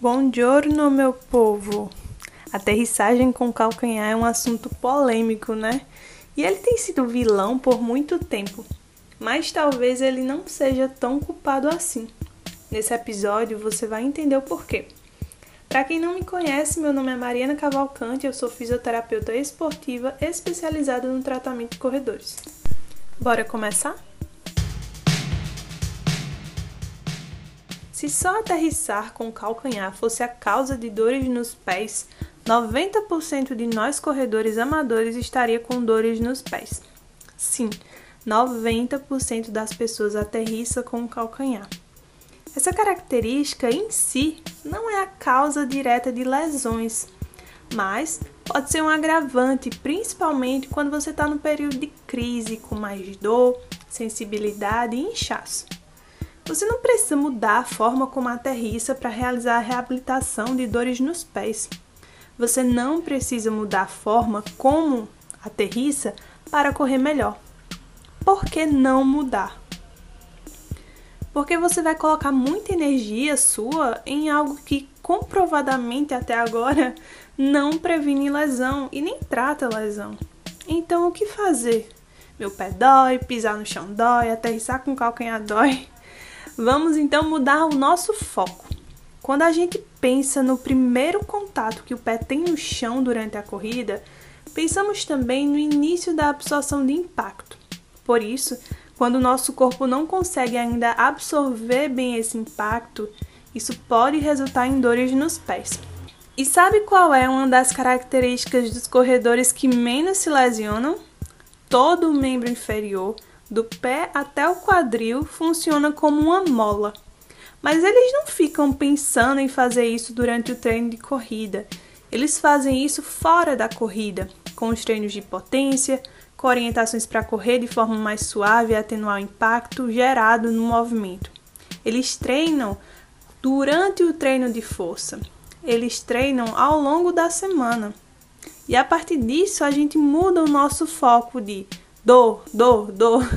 Buongiorno, meu povo! Aterrissagem com calcanhar é um assunto polêmico, né? E ele tem sido vilão por muito tempo, mas talvez ele não seja tão culpado assim. Nesse episódio você vai entender o porquê. Para quem não me conhece, meu nome é Mariana Cavalcante, eu sou fisioterapeuta esportiva especializada no tratamento de corredores. Bora começar? Se só aterrissar com o calcanhar fosse a causa de dores nos pés, 90% de nós corredores amadores estaria com dores nos pés. Sim, 90% das pessoas aterrissa com o calcanhar. Essa característica em si não é a causa direta de lesões, mas pode ser um agravante, principalmente quando você está no período de crise, com mais dor, sensibilidade e inchaço. Você não precisa mudar a forma como aterrissa para realizar a reabilitação de dores nos pés. Você não precisa mudar a forma como aterrissa para correr melhor. Por que não mudar? Porque você vai colocar muita energia sua em algo que comprovadamente até agora não previne lesão e nem trata lesão. Então o que fazer? Meu pé dói, pisar no chão dói, aterrissar com calcanhar dói. Vamos então mudar o nosso foco. Quando a gente pensa no primeiro contato que o pé tem no chão durante a corrida, pensamos também no início da absorção de impacto. Por isso, quando o nosso corpo não consegue ainda absorver bem esse impacto, isso pode resultar em dores nos pés. E sabe qual é uma das características dos corredores que menos se lesionam? Todo o membro inferior do pé até o quadril funciona como uma mola. Mas eles não ficam pensando em fazer isso durante o treino de corrida. Eles fazem isso fora da corrida, com os treinos de potência, com orientações para correr de forma mais suave e atenuar o impacto gerado no movimento. Eles treinam durante o treino de força. Eles treinam ao longo da semana. E a partir disso, a gente muda o nosso foco de dor, dor, dor,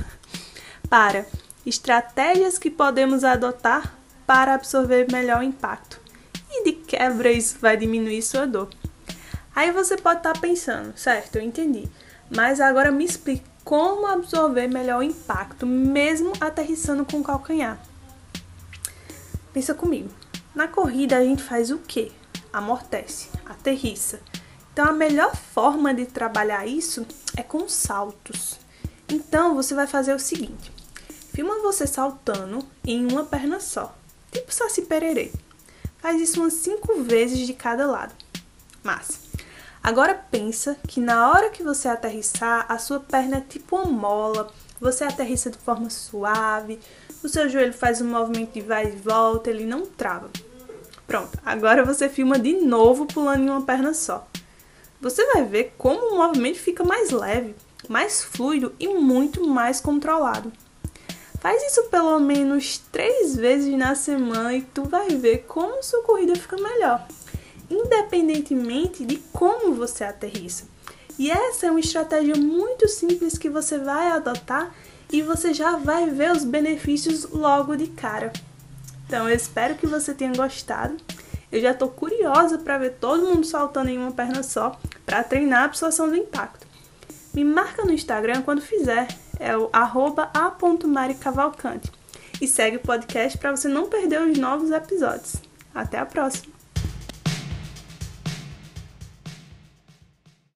para estratégias que podemos adotar para absorver melhor o impacto. E de quebra isso vai diminuir sua dor. Aí você pode estar tá pensando, certo, eu entendi. Mas agora me explique como absorver melhor o impacto, mesmo aterrissando com o calcanhar. Pensa comigo. Na corrida a gente faz o quê? Amortece, aterrissa. Então a melhor forma de trabalhar isso é com saltos. Então você vai fazer o seguinte: filma você saltando em uma perna só, tipo Saci Pererê. Faz isso umas cinco vezes de cada lado. Massa. Agora pensa que na hora que você aterrissar, a sua perna é tipo uma mola. Você aterrissa de forma suave, o seu joelho faz um movimento de vai e volta, ele não trava. Pronto, agora você filma de novo pulando em uma perna só. Você vai ver como o movimento fica mais leve, mais fluido e muito mais controlado. Faz isso pelo menos três vezes na semana e tu vai ver como sua corrida fica melhor, independentemente de como você aterrissa. E essa é uma estratégia muito simples que você vai adotar e você já vai ver os benefícios logo de cara. Então eu espero que você tenha gostado. Eu já estou curiosa para ver todo mundo saltando em uma perna só para treinar a absorção do impacto. Me marca no Instagram quando fizer, é o a.maricavalcante. E segue o podcast para você não perder os novos episódios. Até a próxima!